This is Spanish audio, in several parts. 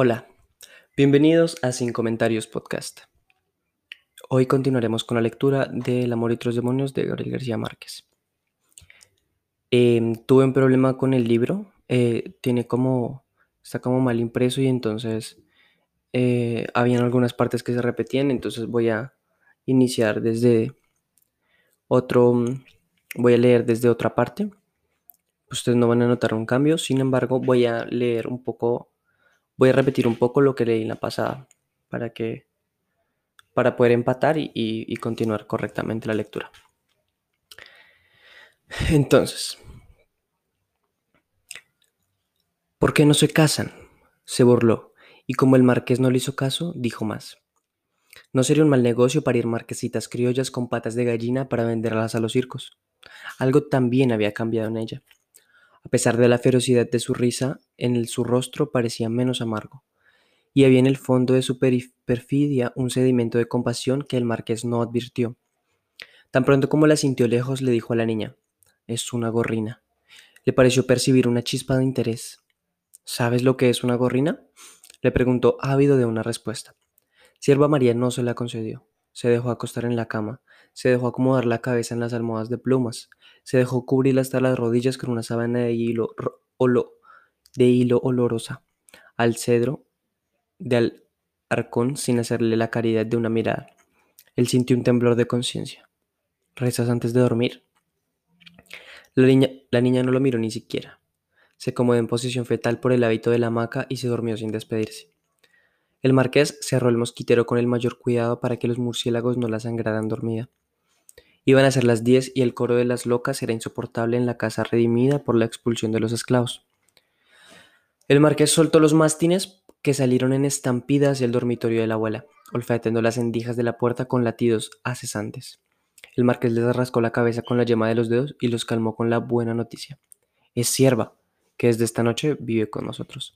Hola, bienvenidos a Sin Comentarios Podcast. Hoy continuaremos con la lectura de El amor y otros demonios de Gabriel García Márquez. Em, tuve un problema con el libro, eh, tiene como, está como mal impreso y entonces eh, habían algunas partes que se repetían, entonces voy a iniciar desde otro, voy a leer desde otra parte. Ustedes no van a notar un cambio, sin embargo voy a leer un poco Voy a repetir un poco lo que leí en la pasada para que para poder empatar y, continuar correctamente la lectura. Entonces, ¿por qué no se casan? Se burló, y como el marqués no le hizo caso, dijo más. No sería un mal negocio parir marquesitas criollas con patas de gallina para venderlas a los circos. Algo también había cambiado en ella. A pesar de la ferocidad de su risa, en su rostro parecía menos amargo, y había en el fondo de su perfidia un sedimento de compasión que el marqués no advirtió. Tan pronto como la sintió lejos, le dijo a la niña, es una gorrina. Le pareció percibir una chispa de interés. ¿Sabes lo que es una gorrina? Le preguntó ávido de una respuesta. Sierva María no se la concedió. Se dejó acostar en la cama, se dejó acomodar la cabeza en las almohadas de plumas, se dejó cubrir hasta las rodillas con una sábana de hilo, de hilo olorosa, al cedro de arcón sin hacerle la caridad de una mirada. Él sintió un temblor de conciencia. ¿Rezas antes de dormir? La niña, la niña no lo miró ni siquiera. Se acomodó en posición fetal por el hábito de la hamaca y se durmió sin despedirse. El marqués cerró el mosquitero con el mayor cuidado para que los murciélagos no la sangraran dormida. Iban a ser las diez y el coro de las locas era insoportable en la casa redimida por la expulsión de los esclavos. El marqués soltó los mástines que salieron en estampida hacia el dormitorio de la abuela, olfateando las endijas de la puerta con latidos acesantes. El marqués les rascó la cabeza con la yema de los dedos y los calmó con la buena noticia. Es sierva, que desde esta noche vive con nosotros.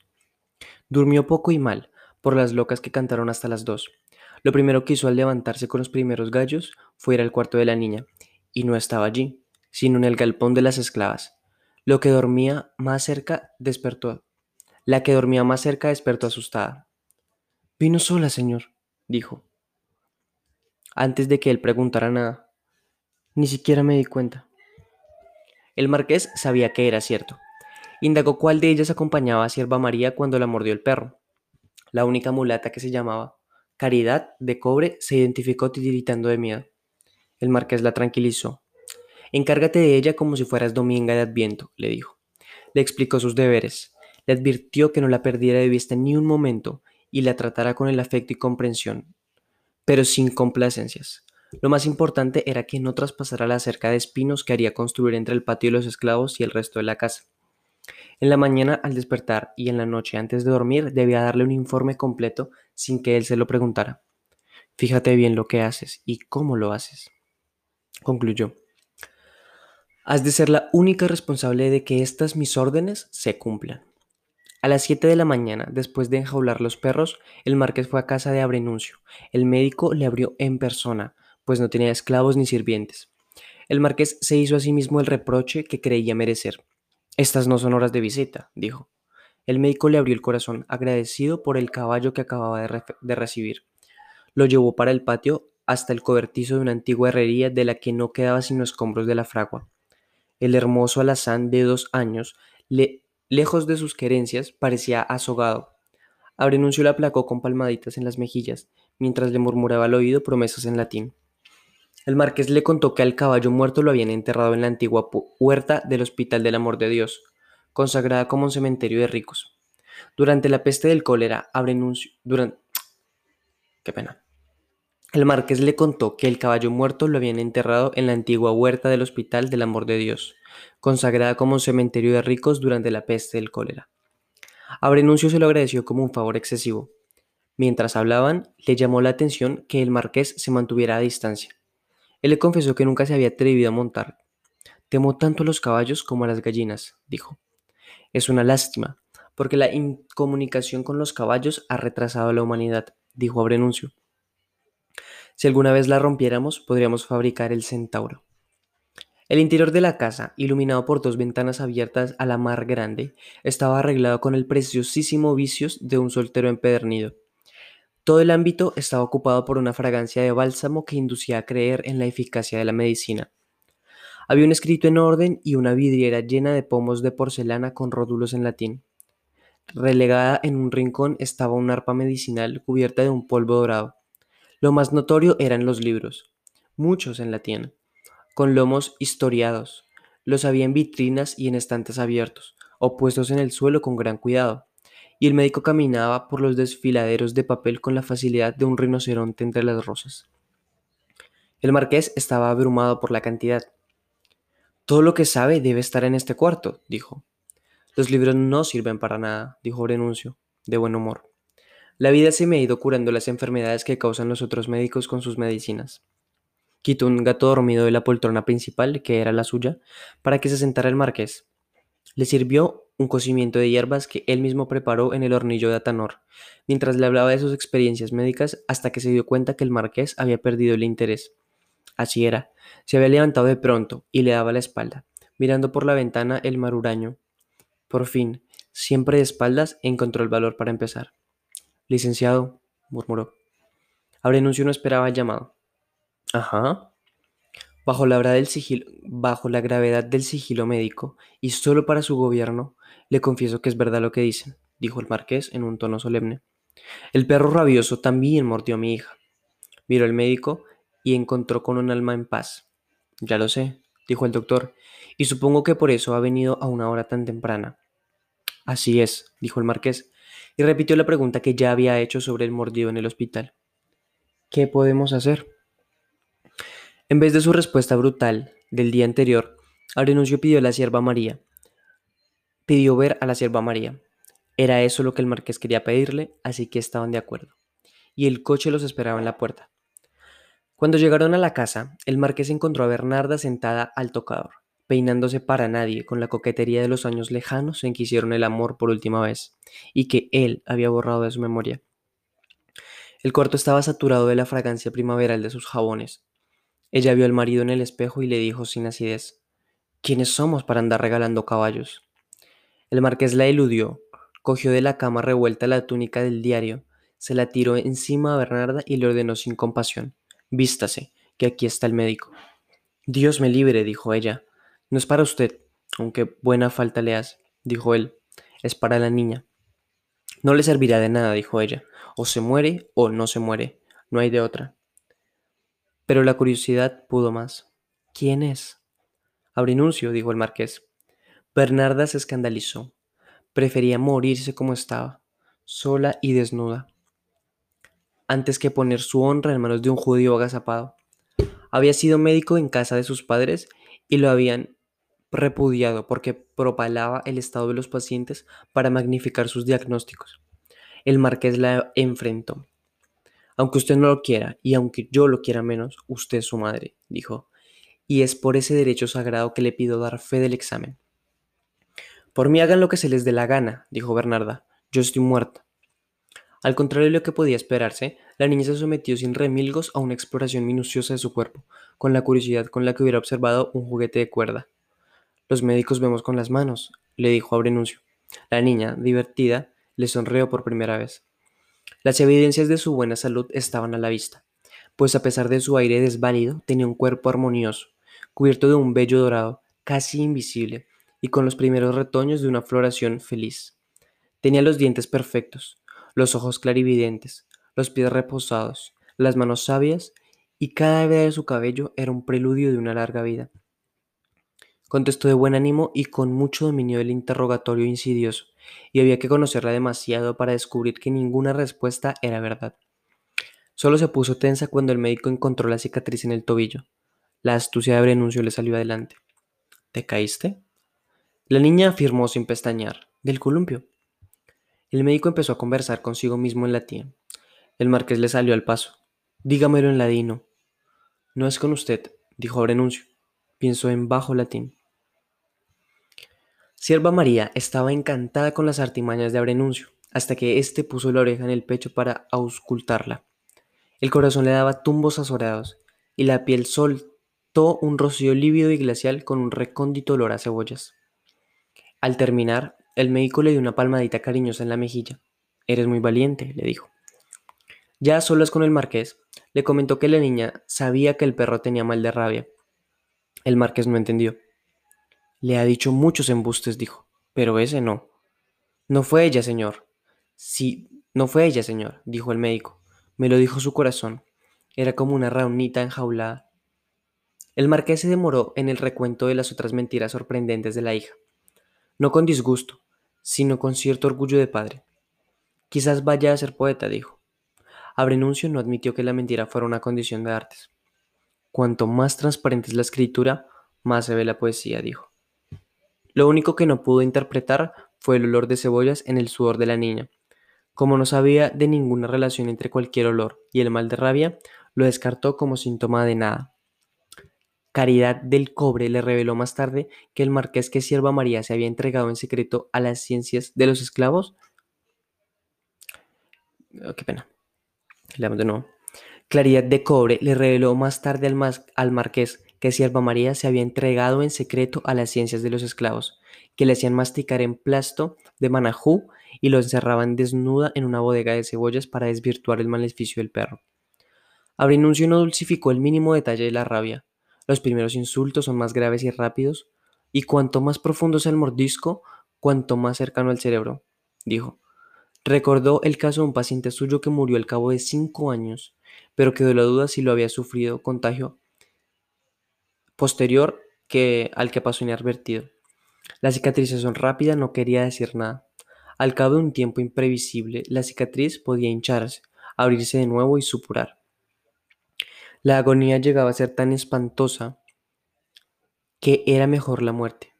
Durmió poco y mal, por las locas que cantaron hasta las dos, lo primero que hizo al levantarse con los primeros gallos fue ir al cuarto de la niña, y no estaba allí, sino en el galpón de las esclavas. Lo que dormía más cerca despertó. La que dormía más cerca despertó asustada. Vino sola, señor, dijo. Antes de que él preguntara nada, ni siquiera me di cuenta. El marqués sabía que era cierto. Indagó cuál de ellas acompañaba a Sierva María cuando la mordió el perro. La única mulata que se llamaba Caridad, de cobre, se identificó titiritando de miedo. El marqués la tranquilizó. Encárgate de ella como si fueras Dominga de Adviento, le dijo. Le explicó sus deberes. Le advirtió que no la perdiera de vista ni un momento y la tratara con el afecto y comprensión, pero sin complacencias. Lo más importante era que no traspasara la cerca de espinos que haría construir entre el patio de los esclavos y el resto de la casa. En la mañana al despertar y en la noche antes de dormir debía darle un informe completo sin que él se lo preguntara. Fíjate bien lo que haces y cómo lo haces. Concluyó. Has de ser la única responsable de que estas mis órdenes se cumplan. A las 7 de la mañana, después de enjaular los perros, el marqués fue a casa de Abrenuncio. El médico le abrió en persona, pues no tenía esclavos ni sirvientes. El marqués se hizo a sí mismo el reproche que creía merecer. Estas no son horas de visita, dijo. El médico le abrió el corazón, agradecido por el caballo que acababa de, recibir. Lo llevó para el patio hasta el cobertizo de una antigua herrería de la que no quedaba sino escombros de la fragua. El hermoso alazán de dos años, lejos de sus querencias, parecía azogado. Abrenuncio le aplacó con palmaditas en las mejillas, mientras le murmuraba al oído promesas en latín. El marqués le contó que al caballo muerto lo habían enterrado en la antigua huerta del Hospital del Amor de Dios, consagrada como un cementerio de ricos. Durante la peste del cólera, Abrenuncio, durante... Qué pena. El marqués le contó que el caballo muerto lo habían enterrado en la antigua huerta del Hospital del Amor de Dios, consagrada como un cementerio de ricos durante la peste del cólera. Abrenuncio se lo agradeció como un favor excesivo. Mientras hablaban, le llamó la atención que el marqués se mantuviera a distancia él le confesó que nunca se había atrevido a montar. Temo tanto a los caballos como a las gallinas, dijo. Es una lástima, porque la incomunicación con los caballos ha retrasado a la humanidad, dijo Abrenuncio. Si alguna vez la rompiéramos, podríamos fabricar el centauro. El interior de la casa, iluminado por dos ventanas abiertas a la mar grande, estaba arreglado con el preciosísimo vicios de un soltero empedernido. Todo el ámbito estaba ocupado por una fragancia de bálsamo que inducía a creer en la eficacia de la medicina. Había un escrito en orden y una vidriera llena de pomos de porcelana con rótulos en latín. Relegada en un rincón estaba una arpa medicinal cubierta de un polvo dorado. Lo más notorio eran los libros, muchos en latín, con lomos historiados. Los había en vitrinas y en estantes abiertos, o puestos en el suelo con gran cuidado, y el médico caminaba por los desfiladeros de papel con la facilidad de un rinoceronte entre las rosas. El marqués estaba abrumado por la cantidad. Todo lo que sabe debe estar en este cuarto, dijo. Los libros no sirven para nada, dijo Brenuncio, de buen humor. La vida se me ha ido curando las enfermedades que causan los otros médicos con sus medicinas. Quitó un gato dormido de la poltrona principal, que era la suya, para que se sentara el marqués. Le sirvió un cocimiento de hierbas que él mismo preparó en el hornillo de Atanor, mientras le hablaba de sus experiencias médicas hasta que se dio cuenta que el marqués había perdido el interés. Así era, se había levantado de pronto y le daba la espalda, mirando por la ventana el maruraño. Por fin, siempre de espaldas, encontró el valor para empezar. Licenciado, murmuró. Abrenuncio no esperaba el llamado. Ajá. Bajo la, gravedad del sigilo médico, y solo para su gobierno, le confieso que es verdad lo que dicen, dijo el marqués en un tono solemne. El perro rabioso también mordió a mi hija. Miró el médico y encontró con un alma en paz. Ya lo sé, dijo el doctor, y supongo que por eso ha venido a una hora tan temprana. Así es, dijo el marqués, y repitió la pregunta que ya había hecho sobre el mordido en el hospital. ¿Qué podemos hacer? En vez de su respuesta brutal del día anterior, Arenuncio pidió a la sierva María. Pidió ver a la sierva María. Era eso lo que el marqués quería pedirle, así que estaban de acuerdo. Y el coche los esperaba en la puerta. Cuando llegaron a la casa, el marqués encontró a Bernarda sentada al tocador, peinándose para nadie con la coquetería de los años lejanos en que hicieron el amor por última vez, y que él había borrado de su memoria. El cuarto estaba saturado de la fragancia primaveral de sus jabones. Ella vio al marido en el espejo y le dijo sin acidez, ¿Quiénes somos para andar regalando caballos? El marqués la eludió, cogió de la cama revuelta la túnica del diario, se la tiró encima a Bernarda y le ordenó sin compasión. Vístase, que aquí está el médico. Dios me libre, dijo ella. No es para usted, aunque buena falta le hace, dijo él. Es para la niña. No le servirá de nada, dijo ella. O se muere o no se muere. No hay de otra. Pero la curiosidad pudo más. ¿Quién es? Abrinuncio, dijo el marqués. Bernarda se escandalizó. Prefería morirse como estaba, sola y desnuda antes que poner su honra en manos de un judío agazapado. Había sido médico en casa de sus padres y lo habían repudiado porque propalaba el estado de los pacientes para magnificar sus diagnósticos. El marqués la enfrentó. Aunque usted no lo quiera y aunque yo lo quiera menos, usted es su madre, dijo, y es por ese derecho sagrado que le pido dar fe del examen. Por mí hagan lo que se les dé la gana, dijo Bernarda, yo estoy muerta. Al contrario de lo que podía esperarse, la niña se sometió sin remilgos a una exploración minuciosa de su cuerpo, con la curiosidad con la que hubiera observado un juguete de cuerda. Los médicos vemos con las manos, le dijo a Brenuncio. La niña, divertida, le sonrió por primera vez. Las evidencias de su buena salud estaban a la vista, pues a pesar de su aire desválido, tenía un cuerpo armonioso, cubierto de un vello dorado, casi invisible, y con los primeros retoños de una floración feliz. Tenía los dientes perfectos, los ojos clarividentes, los pies reposados, las manos sabias, y cada vez de su cabello era un preludio de una larga vida. Contestó de buen ánimo y con mucho dominio del interrogatorio insidioso, y había que conocerla demasiado para descubrir que ninguna respuesta era verdad. Solo se puso tensa cuando el médico encontró la cicatriz en el tobillo. La astucia de Brenuncio le salió adelante. ¿Te caíste? La niña afirmó sin pestañear. Del columpio. El médico empezó a conversar consigo mismo en latín. El marqués le salió al paso. Dígamelo en ladino. No es con usted, dijo Brenuncio. Pienso en bajo latín. Sierva María estaba encantada con las artimañas de Abrenuncio, hasta que éste puso la oreja en el pecho para auscultarla. El corazón le daba tumbos azorados, y la piel sol soltó un rocío lívido y glacial con un recóndito olor a cebollas. Al terminar, el médico le dio una palmadita cariñosa en la mejilla. Eres muy valiente, le dijo. Ya a solas con el marqués, le comentó que la niña sabía que el perro tenía mal de rabia. El marqués no entendió. Le ha dicho muchos embustes, dijo, pero ese no. No fue ella, señor. Sí, no fue ella, señor, dijo el médico. Me lo dijo su corazón. Era como una raunita enjaulada. El marqués se demoró en el recuento de las otras mentiras sorprendentes de la hija. No con disgusto, sino con cierto orgullo de padre. Quizás vaya a ser poeta, dijo. Abrenuncio no admitió que la mentira fuera una condición de artes. Cuanto más transparente es la escritura, más se ve la poesía, dijo. Lo único que no pudo interpretar fue el olor de cebollas en el sudor de la niña. Como no sabía de ninguna relación entre cualquier olor y el mal de rabia, lo descartó como síntoma de nada. Caridad del Cobre le reveló más tarde que el marqués que Sierva María se había entregado en secreto a las ciencias de los esclavos. Oh, qué pena. de nuevo. Claridad de Cobre le reveló más tarde al, al marqués que Sierva María se había entregado en secreto a las ciencias de los esclavos, que le hacían masticar en plasto de manajú y lo encerraban desnuda en una bodega de cebollas para desvirtuar el maleficio del perro. Abrinuncio no dulcificó el mínimo detalle de la rabia. Los primeros insultos son más graves y rápidos, y cuanto más profundo sea el mordisco, cuanto más cercano al cerebro, dijo. Recordó el caso de un paciente suyo que murió al cabo de cinco años, pero quedó la duda si lo había sufrido contagio posterior que al que pasó inadvertido. La cicatrización rápida no quería decir nada. Al cabo de un tiempo imprevisible, la cicatriz podía hincharse, abrirse de nuevo y supurar. La agonía llegaba a ser tan espantosa que era mejor la muerte.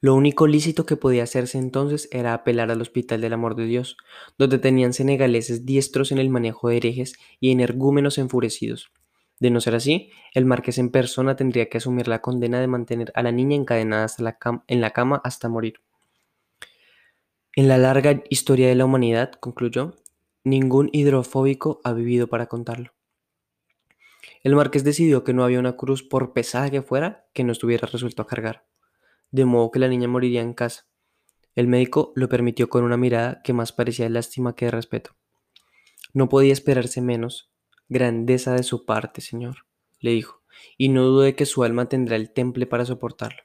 Lo único lícito que podía hacerse entonces era apelar al Hospital del Amor de Dios, donde tenían senegaleses diestros en el manejo de herejes y energúmenos enfurecidos. De no ser así, el marqués en persona tendría que asumir la condena de mantener a la niña encadenada en la cama hasta morir. En la larga historia de la humanidad, concluyó, ningún hidrofóbico ha vivido para contarlo. El marqués decidió que no había una cruz, por pesada que fuera, que no estuviera resuelto a cargar, de modo que la niña moriría en casa. El médico lo permitió con una mirada que más parecía lástima que de respeto. No podía esperarse menos. Grandeza de su parte, señor, le dijo, y no dude que su alma tendrá el temple para soportarlo.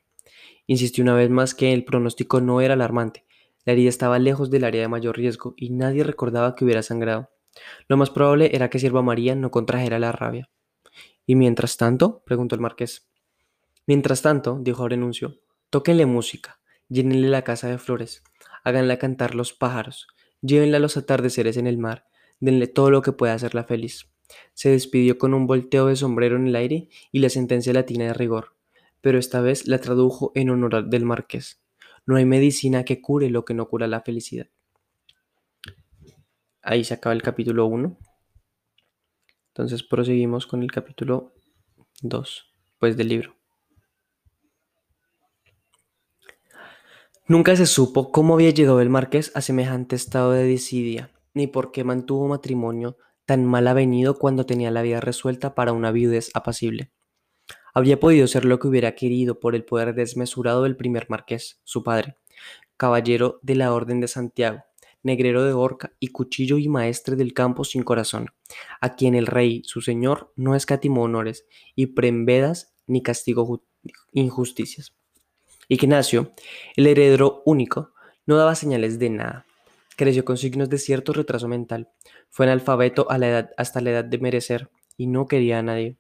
Insistió una vez más que el pronóstico no era alarmante, la herida estaba lejos del área de mayor riesgo y nadie recordaba que hubiera sangrado. Lo más probable era que Sierva María no contrajera la rabia. ¿Y mientras tanto? preguntó el marqués. Mientras tanto, dijo Renuncio, tóquenle música, llénenle la casa de flores, háganla cantar los pájaros, llévenla a los atardeceres en el mar, denle todo lo que pueda hacerla feliz. Se despidió con un volteo de sombrero en el aire y la sentencia latina de rigor, pero esta vez la tradujo en honor del marqués. No hay medicina que cure lo que no cura la felicidad. Ahí se acaba el capítulo 1. Entonces proseguimos con el capítulo 2, pues del libro. Nunca se supo cómo había llegado el marqués a semejante estado de desidia, ni por qué mantuvo matrimonio tan mal avenido cuando tenía la vida resuelta para una viudez apacible. Habría podido ser lo que hubiera querido por el poder desmesurado del primer marqués, su padre, caballero de la Orden de Santiago, negrero de horca y cuchillo y maestre del campo sin corazón, a quien el rey, su señor, no escatimó honores y prembedas ni castigó injusticias. Ignacio, el heredero único, no daba señales de nada. Creció con signos de cierto retraso mental. Fue analfabeto a la edad, hasta la edad de merecer y no quería a nadie.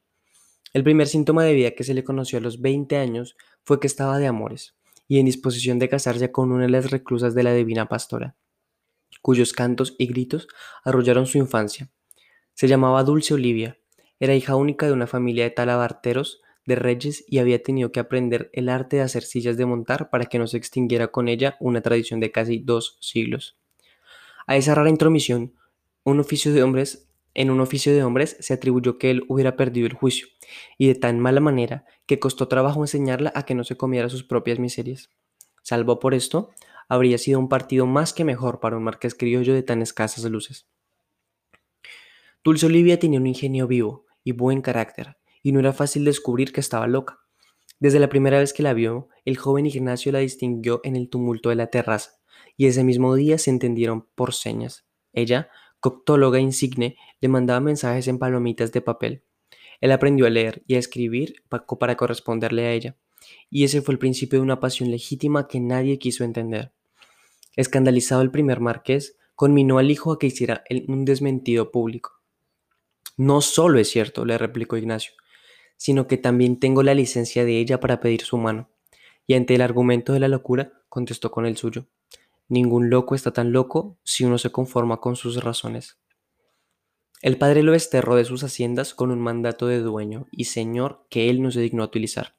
El primer síntoma de vida que se le conoció a los 20 años fue que estaba de amores y en disposición de casarse con una de las reclusas de la divina pastora, cuyos cantos y gritos arrollaron su infancia. Se llamaba Dulce Olivia, era hija única de una familia de talabarteros de reyes y había tenido que aprender el arte de hacer sillas de montar para que no se extinguiera con ella una tradición de casi dos siglos. A esa rara intromisión, un oficio de hombres en un oficio de hombres se atribuyó que él hubiera perdido el juicio, y de tan mala manera que costó trabajo enseñarla a que no se comiera sus propias miserias. Salvo por esto, habría sido un partido más que mejor para un marqués criollo de tan escasas luces. Dulce Olivia tenía un ingenio vivo y buen carácter, y no era fácil descubrir que estaba loca. Desde la primera vez que la vio, el joven Ignacio la distinguió en el tumulto de la terraza, y ese mismo día se entendieron por señas. Ella, coctóloga insigne, le mandaba mensajes en palomitas de papel. Él aprendió a leer y a escribir para corresponderle a ella, y ese fue el principio de una pasión legítima que nadie quiso entender. Escandalizado el primer marqués, conminó al hijo a que hiciera un desmentido público. No solo es cierto, le replicó Ignacio, sino que también tengo la licencia de ella para pedir su mano. Y ante el argumento de la locura, contestó con el suyo. Ningún loco está tan loco si uno se conforma con sus razones. El padre lo desterró de sus haciendas con un mandato de dueño y señor que él no se dignó utilizar.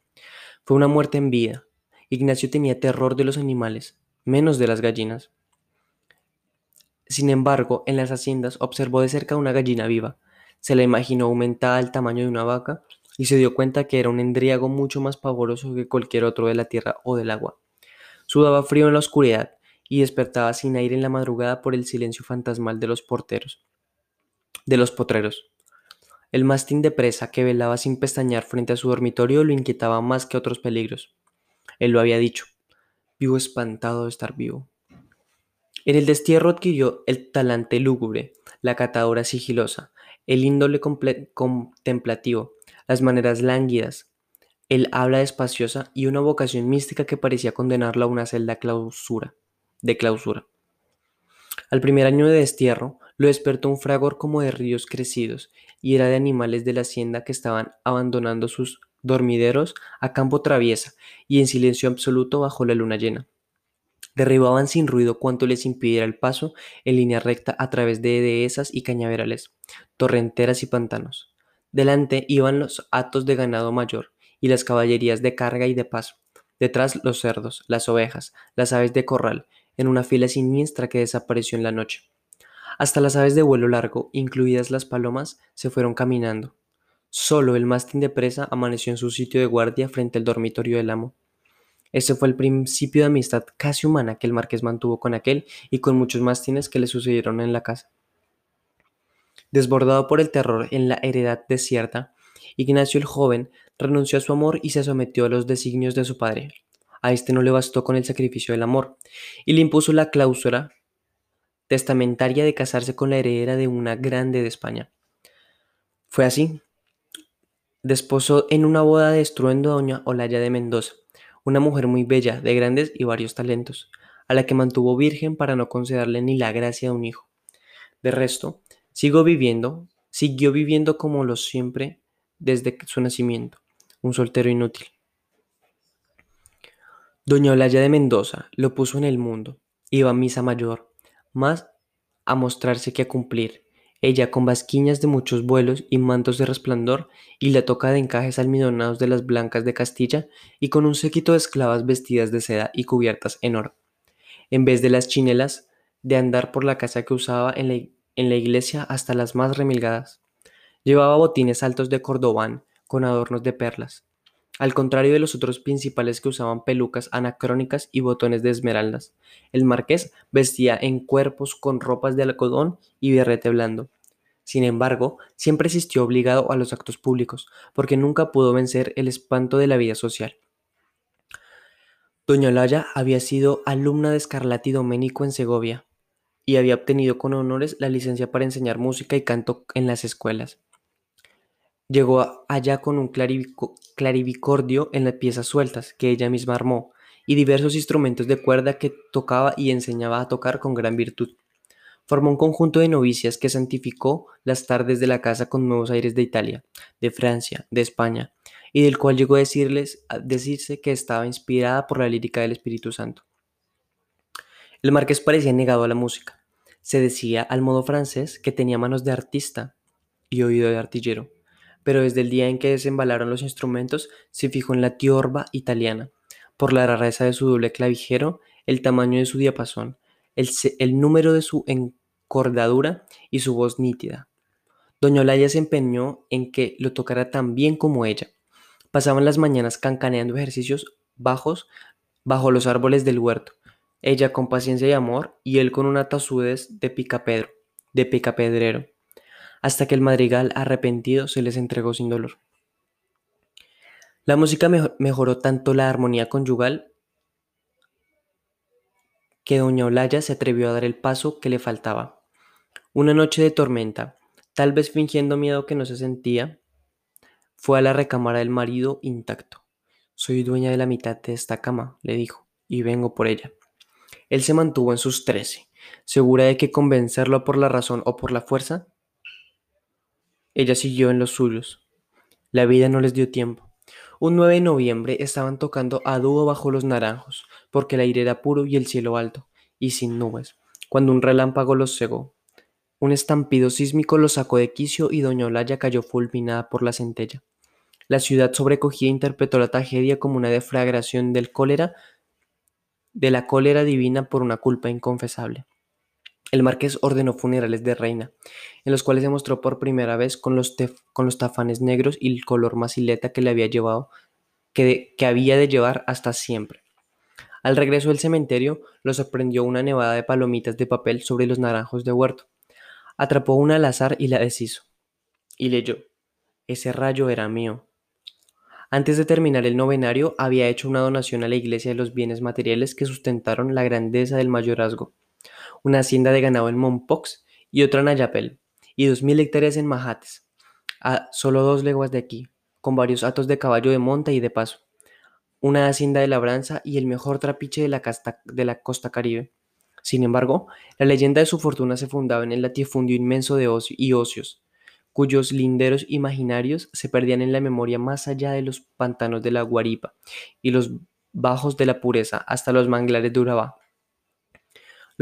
Fue una muerte en vida. Ignacio tenía terror de los animales, menos de las gallinas. Sin embargo, en las haciendas observó de cerca una gallina viva. Se la imaginó aumentada al tamaño de una vaca y se dio cuenta que era un endriago mucho más pavoroso que cualquier otro de la tierra o del agua. Sudaba frío en la oscuridad y despertaba sin aire en la madrugada por el silencio fantasmal de los porteros, de los potreros. El mastín de presa que velaba sin pestañear frente a su dormitorio lo inquietaba más que otros peligros. Él lo había dicho. Vivo espantado de estar vivo. En el destierro adquirió el talante lúgubre, la catadora sigilosa, el índole contemplativo, las maneras lánguidas, el habla despaciosa y una vocación mística que parecía condenarlo a una celda clausura, de clausura. Al primer año de destierro, lo despertó un fragor como de ríos crecidos, y era de animales de la hacienda que estaban abandonando sus dormideros a campo traviesa y en silencio absoluto bajo la luna llena. Derribaban sin ruido cuanto les impidiera el paso en línea recta a través de dehesas y cañaverales, torrenteras y pantanos. Delante iban los atos de ganado mayor y las caballerías de carga y de paso. Detrás los cerdos, las ovejas, las aves de corral, en una fila siniestra que desapareció en la noche. Hasta las aves de vuelo largo, incluidas las palomas, se fueron caminando. Solo el mástil de presa amaneció en su sitio de guardia frente al dormitorio del amo. Ese fue el principio de amistad casi humana que el marqués mantuvo con aquel y con muchos mastines que le sucedieron en la casa. Desbordado por el terror en la heredad desierta, Ignacio el joven renunció a su amor y se sometió a los designios de su padre. A este no le bastó con el sacrificio del amor, y le impuso la cláusula testamentaria de casarse con la heredera de una grande de España. Fue así. Desposó en una boda de estruendo a doña Olaya de Mendoza, una mujer muy bella, de grandes y varios talentos, a la que mantuvo virgen para no concederle ni la gracia de un hijo. De resto, Sigo viviendo, siguió viviendo como lo siempre desde su nacimiento, un soltero inútil. Doña Olaya de Mendoza lo puso en el mundo, iba a misa mayor, más a mostrarse que a cumplir, ella con basquiñas de muchos vuelos y mantos de resplandor y la toca de encajes almidonados de las blancas de Castilla y con un séquito de esclavas vestidas de seda y cubiertas en oro. En vez de las chinelas de andar por la casa que usaba en la en la iglesia hasta las más remilgadas. Llevaba botines altos de cordobán con adornos de perlas, al contrario de los otros principales que usaban pelucas anacrónicas y botones de esmeraldas. El marqués vestía en cuerpos con ropas de algodón y berrete blando. Sin embargo, siempre existió obligado a los actos públicos, porque nunca pudo vencer el espanto de la vida social. Doña Olaya había sido alumna de Scarlatti Domenico en Segovia, y había obtenido con honores la licencia para enseñar música y canto en las escuelas. Llegó allá con un clarivicordio en las piezas sueltas que ella misma armó y diversos instrumentos de cuerda que tocaba y enseñaba a tocar con gran virtud. Formó un conjunto de novicias que santificó las tardes de la casa con nuevos aires de Italia, de Francia, de España, y del cual llegó a, decirles, decirse que estaba inspirada por la lírica del Espíritu Santo. El marqués parecía negado a la música. Se decía al modo francés que tenía manos de artista y oído de artillero, pero desde el día en que desembalaron los instrumentos se fijó en la tiorba italiana, por la rareza de su doble clavijero, el tamaño de su diapasón, el, el número de su encordadura y su voz nítida. Doña Olaya se empeñó en que lo tocara tan bien como ella. Pasaban las mañanas cancaneando ejercicios bajos bajo los árboles del huerto, ella con paciencia y amor, y él con una tasudez de picapedro, de picapedrero, hasta que el madrigal arrepentido se les entregó sin dolor. La música mejoró tanto la armonía conyugal que doña Olaya se atrevió a dar el paso que le faltaba. Una noche de tormenta, tal vez fingiendo miedo que no se sentía, fue a la recámara del marido intacto. Soy dueña de la mitad de esta cama, le dijo, y vengo por ella. Él se mantuvo en sus trece, segura de que convencerlo por la razón o por la fuerza. Ella siguió en los suyos. La vida no les dio tiempo. Un 9 de noviembre estaban tocando a dúo bajo los naranjos, porque el aire era puro y el cielo alto, y sin nubes, cuando un relámpago los cegó. Un estampido sísmico los sacó de quicio y doña Olaya cayó fulminada por la centella. La ciudad sobrecogida interpretó la tragedia como una deflagración del cólera, de la cólera divina por una culpa inconfesable. El marqués ordenó funerales de reina, en los cuales se mostró por primera vez con los, tafanes negros y el color macileta que le había llevado, que, que había de llevar hasta siempre. Al regreso del cementerio, lo sorprendió una nevada de palomitas de papel sobre los naranjos de huerto. Atrapó una al azar y la deshizo. Y leyó. Ese rayo era mío. Antes de terminar el novenario, había hecho una donación a la iglesia de los bienes materiales que sustentaron la grandeza del mayorazgo una hacienda de ganado en Mompox y otra en Ayapel, y dos mil hectáreas en Mahates, a solo dos leguas de aquí, con varios atos de caballo de monta y de paso, una hacienda de labranza y el mejor trapiche de la, de la costa caribe. Sin embargo, la leyenda de su fortuna se fundaba en el latifundio inmenso de ocio y ocios, cuyos linderos imaginarios se perdían en la memoria más allá de los pantanos de la Guaripa y los bajos de la pureza hasta los manglares de Urabá.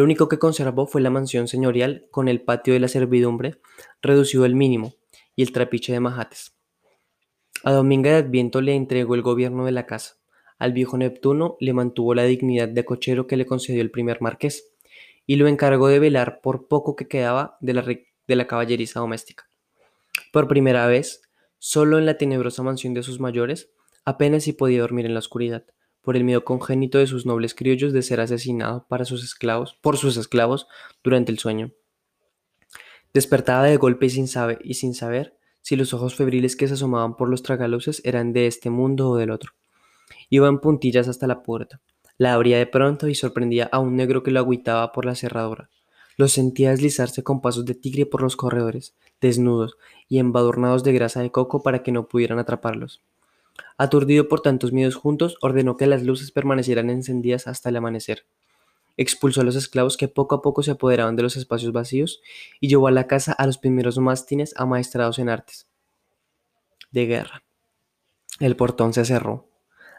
Lo único que conservó fue la mansión señorial con el patio de la servidumbre, reducido al mínimo, y el trapiche de majates. A Dominga de Adviento le entregó el gobierno de la casa. Al viejo Neptuno le mantuvo la dignidad de cochero que le concedió el primer marqués, y lo encargó de velar por poco que quedaba de la, de la caballeriza doméstica. Por primera vez, solo en la tenebrosa mansión de sus mayores, apenas si podía dormir en la oscuridad por el miedo congénito de sus nobles criollos de ser asesinado para sus esclavos, por sus esclavos durante el sueño. Despertaba de golpe y sin, saber, y sin saber si los ojos febriles que se asomaban por los tragaluces eran de este mundo o del otro. Iba en puntillas hasta la puerta. La abría de pronto y sorprendía a un negro que lo agüitaba por la cerradura. Lo sentía deslizarse con pasos de tigre por los corredores, desnudos y embadurnados de grasa de coco para que no pudieran atraparlos. Aturdido por tantos miedos juntos, ordenó que las luces permanecieran encendidas hasta el amanecer. Expulsó a los esclavos que poco a poco se apoderaban de los espacios vacíos y llevó a la casa a los primeros mástines amaestrados en artes de guerra. El portón se cerró.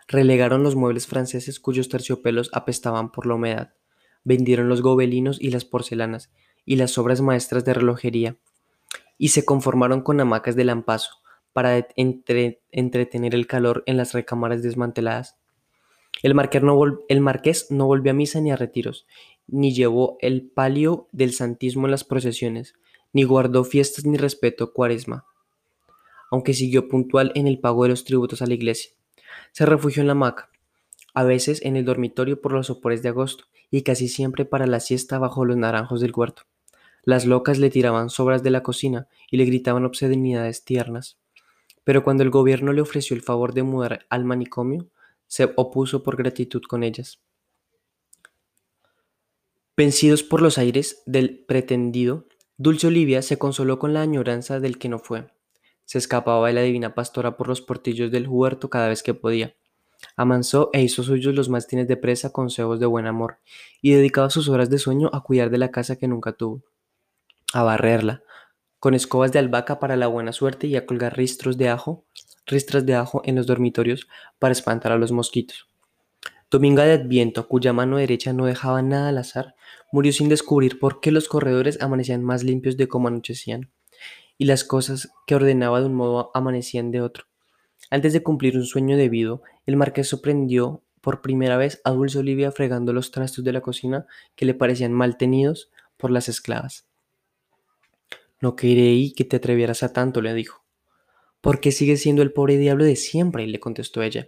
Relegaron los muebles franceses cuyos terciopelos apestaban por la humedad. Vendieron los gobelinos y las porcelanas y las obras maestras de relojería. Y se conformaron con hamacas de lampazo, para entretener el calor en las recámaras desmanteladas. El marqués, no volvió a misa ni a retiros, ni llevó el palio del santismo en las procesiones, ni guardó fiestas ni respeto cuaresma, aunque siguió puntual en el pago de los tributos a la iglesia. Se refugió en la hamaca, a veces en el dormitorio por los sopores de agosto, y casi siempre para la siesta bajo los naranjos del huerto. Las locas le tiraban sobras de la cocina y le gritaban obscenidades tiernas pero cuando el gobierno le ofreció el favor de mudar al manicomio, se opuso por gratitud con ellas. Vencidos por los aires del pretendido, Dulce Olivia se consoló con la añoranza del que no fue. Se escapaba de la divina pastora por los portillos del huerto cada vez que podía. Amansó e hizo suyos los mástines de presa con cebos de buen amor, y dedicaba sus horas de sueño a cuidar de la casa que nunca tuvo, a barrerla, con escobas de albahaca para la buena suerte y a colgar ristros de ajo, ristras de ajo en los dormitorios para espantar a los mosquitos. Dominga de Adviento, cuya mano derecha no dejaba nada al azar, murió sin descubrir por qué los corredores amanecían más limpios de cómo anochecían, y las cosas que ordenaba de un modo amanecían de otro. Antes de cumplir un sueño debido, el marqués sorprendió por primera vez a Dulce Olivia fregando los trastos de la cocina que le parecían mal tenidos por las esclavas. No creí que te atrevieras a tanto, le dijo. ¿Por qué sigues siendo el pobre diablo de siempre? le contestó ella.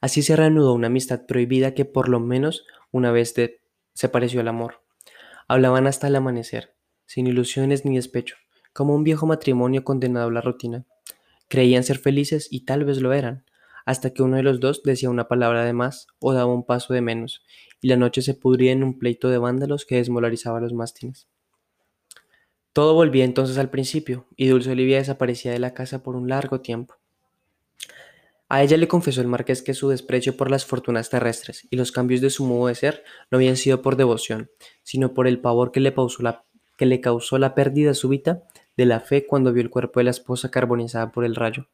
Así se reanudó una amistad prohibida que por lo menos una vez se pareció al amor. Hablaban hasta el amanecer, sin ilusiones ni despecho, como un viejo matrimonio condenado a la rutina. Creían ser felices y tal vez lo eran, hasta que uno de los dos decía una palabra de más o daba un paso de menos, y la noche se pudría en un pleito de vándalos que desmolarizaba los mástines. Todo volvía entonces al principio, y Dulce Olivia desaparecía de la casa por un largo tiempo. A ella le confesó el marqués que su desprecio por las fortunas terrestres y los cambios de su modo de ser no habían sido por devoción, sino por el pavor que le, causó la pérdida súbita de la fe cuando vio el cuerpo de la esposa carbonizada por el rayo.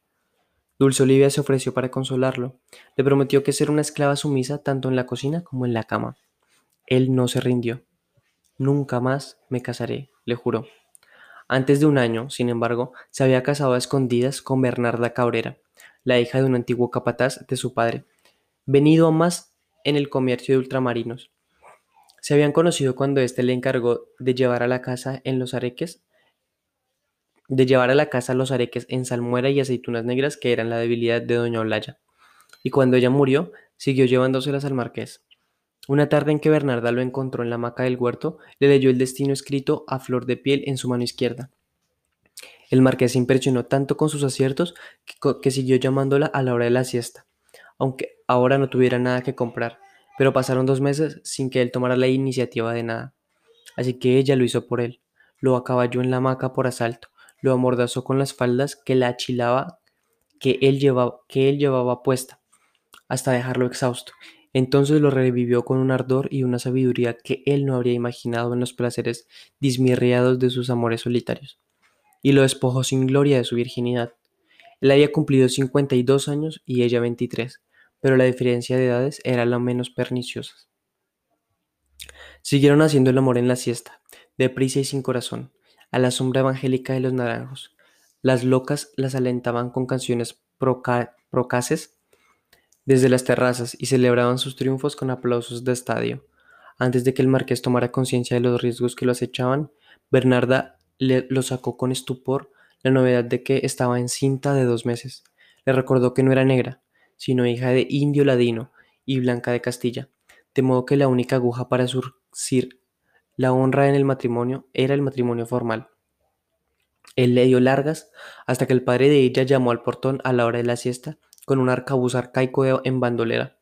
Dulce Olivia se ofreció para consolarlo. Le prometió que ser una esclava sumisa tanto en la cocina como en la cama. Él no se rindió. Nunca más me casaré, le juró. Antes de un año, sin embargo, se había casado a escondidas con Bernarda Cabrera, la hija de un antiguo capataz de su padre, venido a más en el comercio de ultramarinos. Se habían conocido cuando éste le encargó de llevar a la casa en los areques de llevar a la casa los areques en salmuera y aceitunas negras que eran la debilidad de doña Olaya. Y cuando ella murió, siguió llevándoselas al marqués. Una tarde en que Bernarda lo encontró en la hamaca del huerto, le leyó el destino escrito a flor de piel en su mano izquierda. El marqués se impresionó tanto con sus aciertos que, siguió llamándola a la hora de la siesta, aunque ahora no tuviera nada que comprar, pero pasaron dos meses sin que él tomara la iniciativa de nada. Así que ella lo hizo por él, lo acaballó en la hamaca por asalto, lo amordazó con las faldas que la achilaba que él llevaba puesta, hasta dejarlo exhausto. Entonces lo revivió con un ardor y una sabiduría que él no habría imaginado en los placeres dismirriados de sus amores solitarios, y lo despojó sin gloria de su virginidad. Él había cumplido 52 años y ella 23, pero la diferencia de edades era la menos perniciosa. Siguieron haciendo el amor en la siesta, deprisa y sin corazón, a la sombra evangélica de los naranjos. Las locas las alentaban con canciones procaces desde las terrazas y celebraban sus triunfos con aplausos de estadio. Antes de que el marqués tomara conciencia de los riesgos que lo acechaban, Bernarda le, lo sacó con estupor la novedad de que estaba encinta de dos meses. Le recordó que no era negra, sino hija de indio ladino y blanca de Castilla, de modo que la única aguja para surcir la honra en el matrimonio era el matrimonio formal. Él le dio largas hasta que el padre de ella llamó al portón a la hora de la siesta con un arcabuz arcaico en bandolera.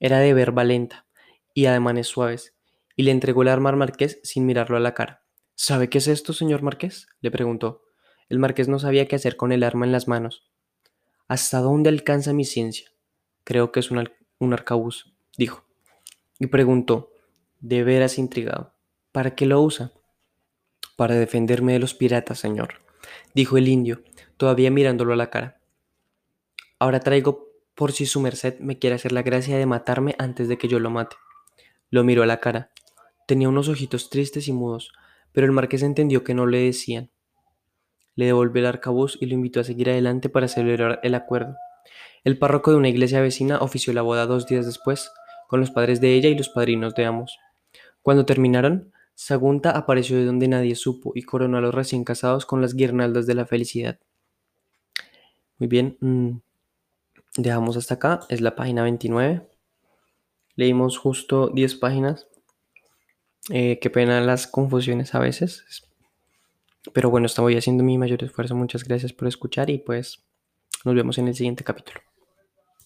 Era de verba lenta y ademanes suaves, y le entregó el arma al marqués sin mirarlo a la cara. ¿Sabe qué es esto, señor marqués? le preguntó. El marqués no sabía qué hacer con el arma en las manos. ¿Hasta dónde alcanza mi ciencia? Creo que es un, un arcabuz, dijo. Y preguntó, de veras intrigado. ¿Para qué lo usa? Para defenderme de los piratas, señor, dijo el indio, todavía mirándolo a la cara. Ahora traigo por si su merced me quiere hacer la gracia de matarme antes de que yo lo mate. Lo miró a la cara. Tenía unos ojitos tristes y mudos, pero el marqués entendió que no le decían. Le devolvió el arcabuz y lo invitó a seguir adelante para celebrar el acuerdo. El párroco de una iglesia vecina ofició la boda dos días después, con los padres de ella y los padrinos de ambos. Cuando terminaron, Sagunta apareció de donde nadie supo y coronó a los recién casados con las guirnaldas de la felicidad. Muy bien, mm, dejamos hasta acá, es la página 29. Leímos justo 10 páginas. Eh, qué pena las confusiones a veces. Pero bueno, estoy haciendo mi mayor esfuerzo. Muchas gracias por escuchar y pues nos vemos en el siguiente capítulo.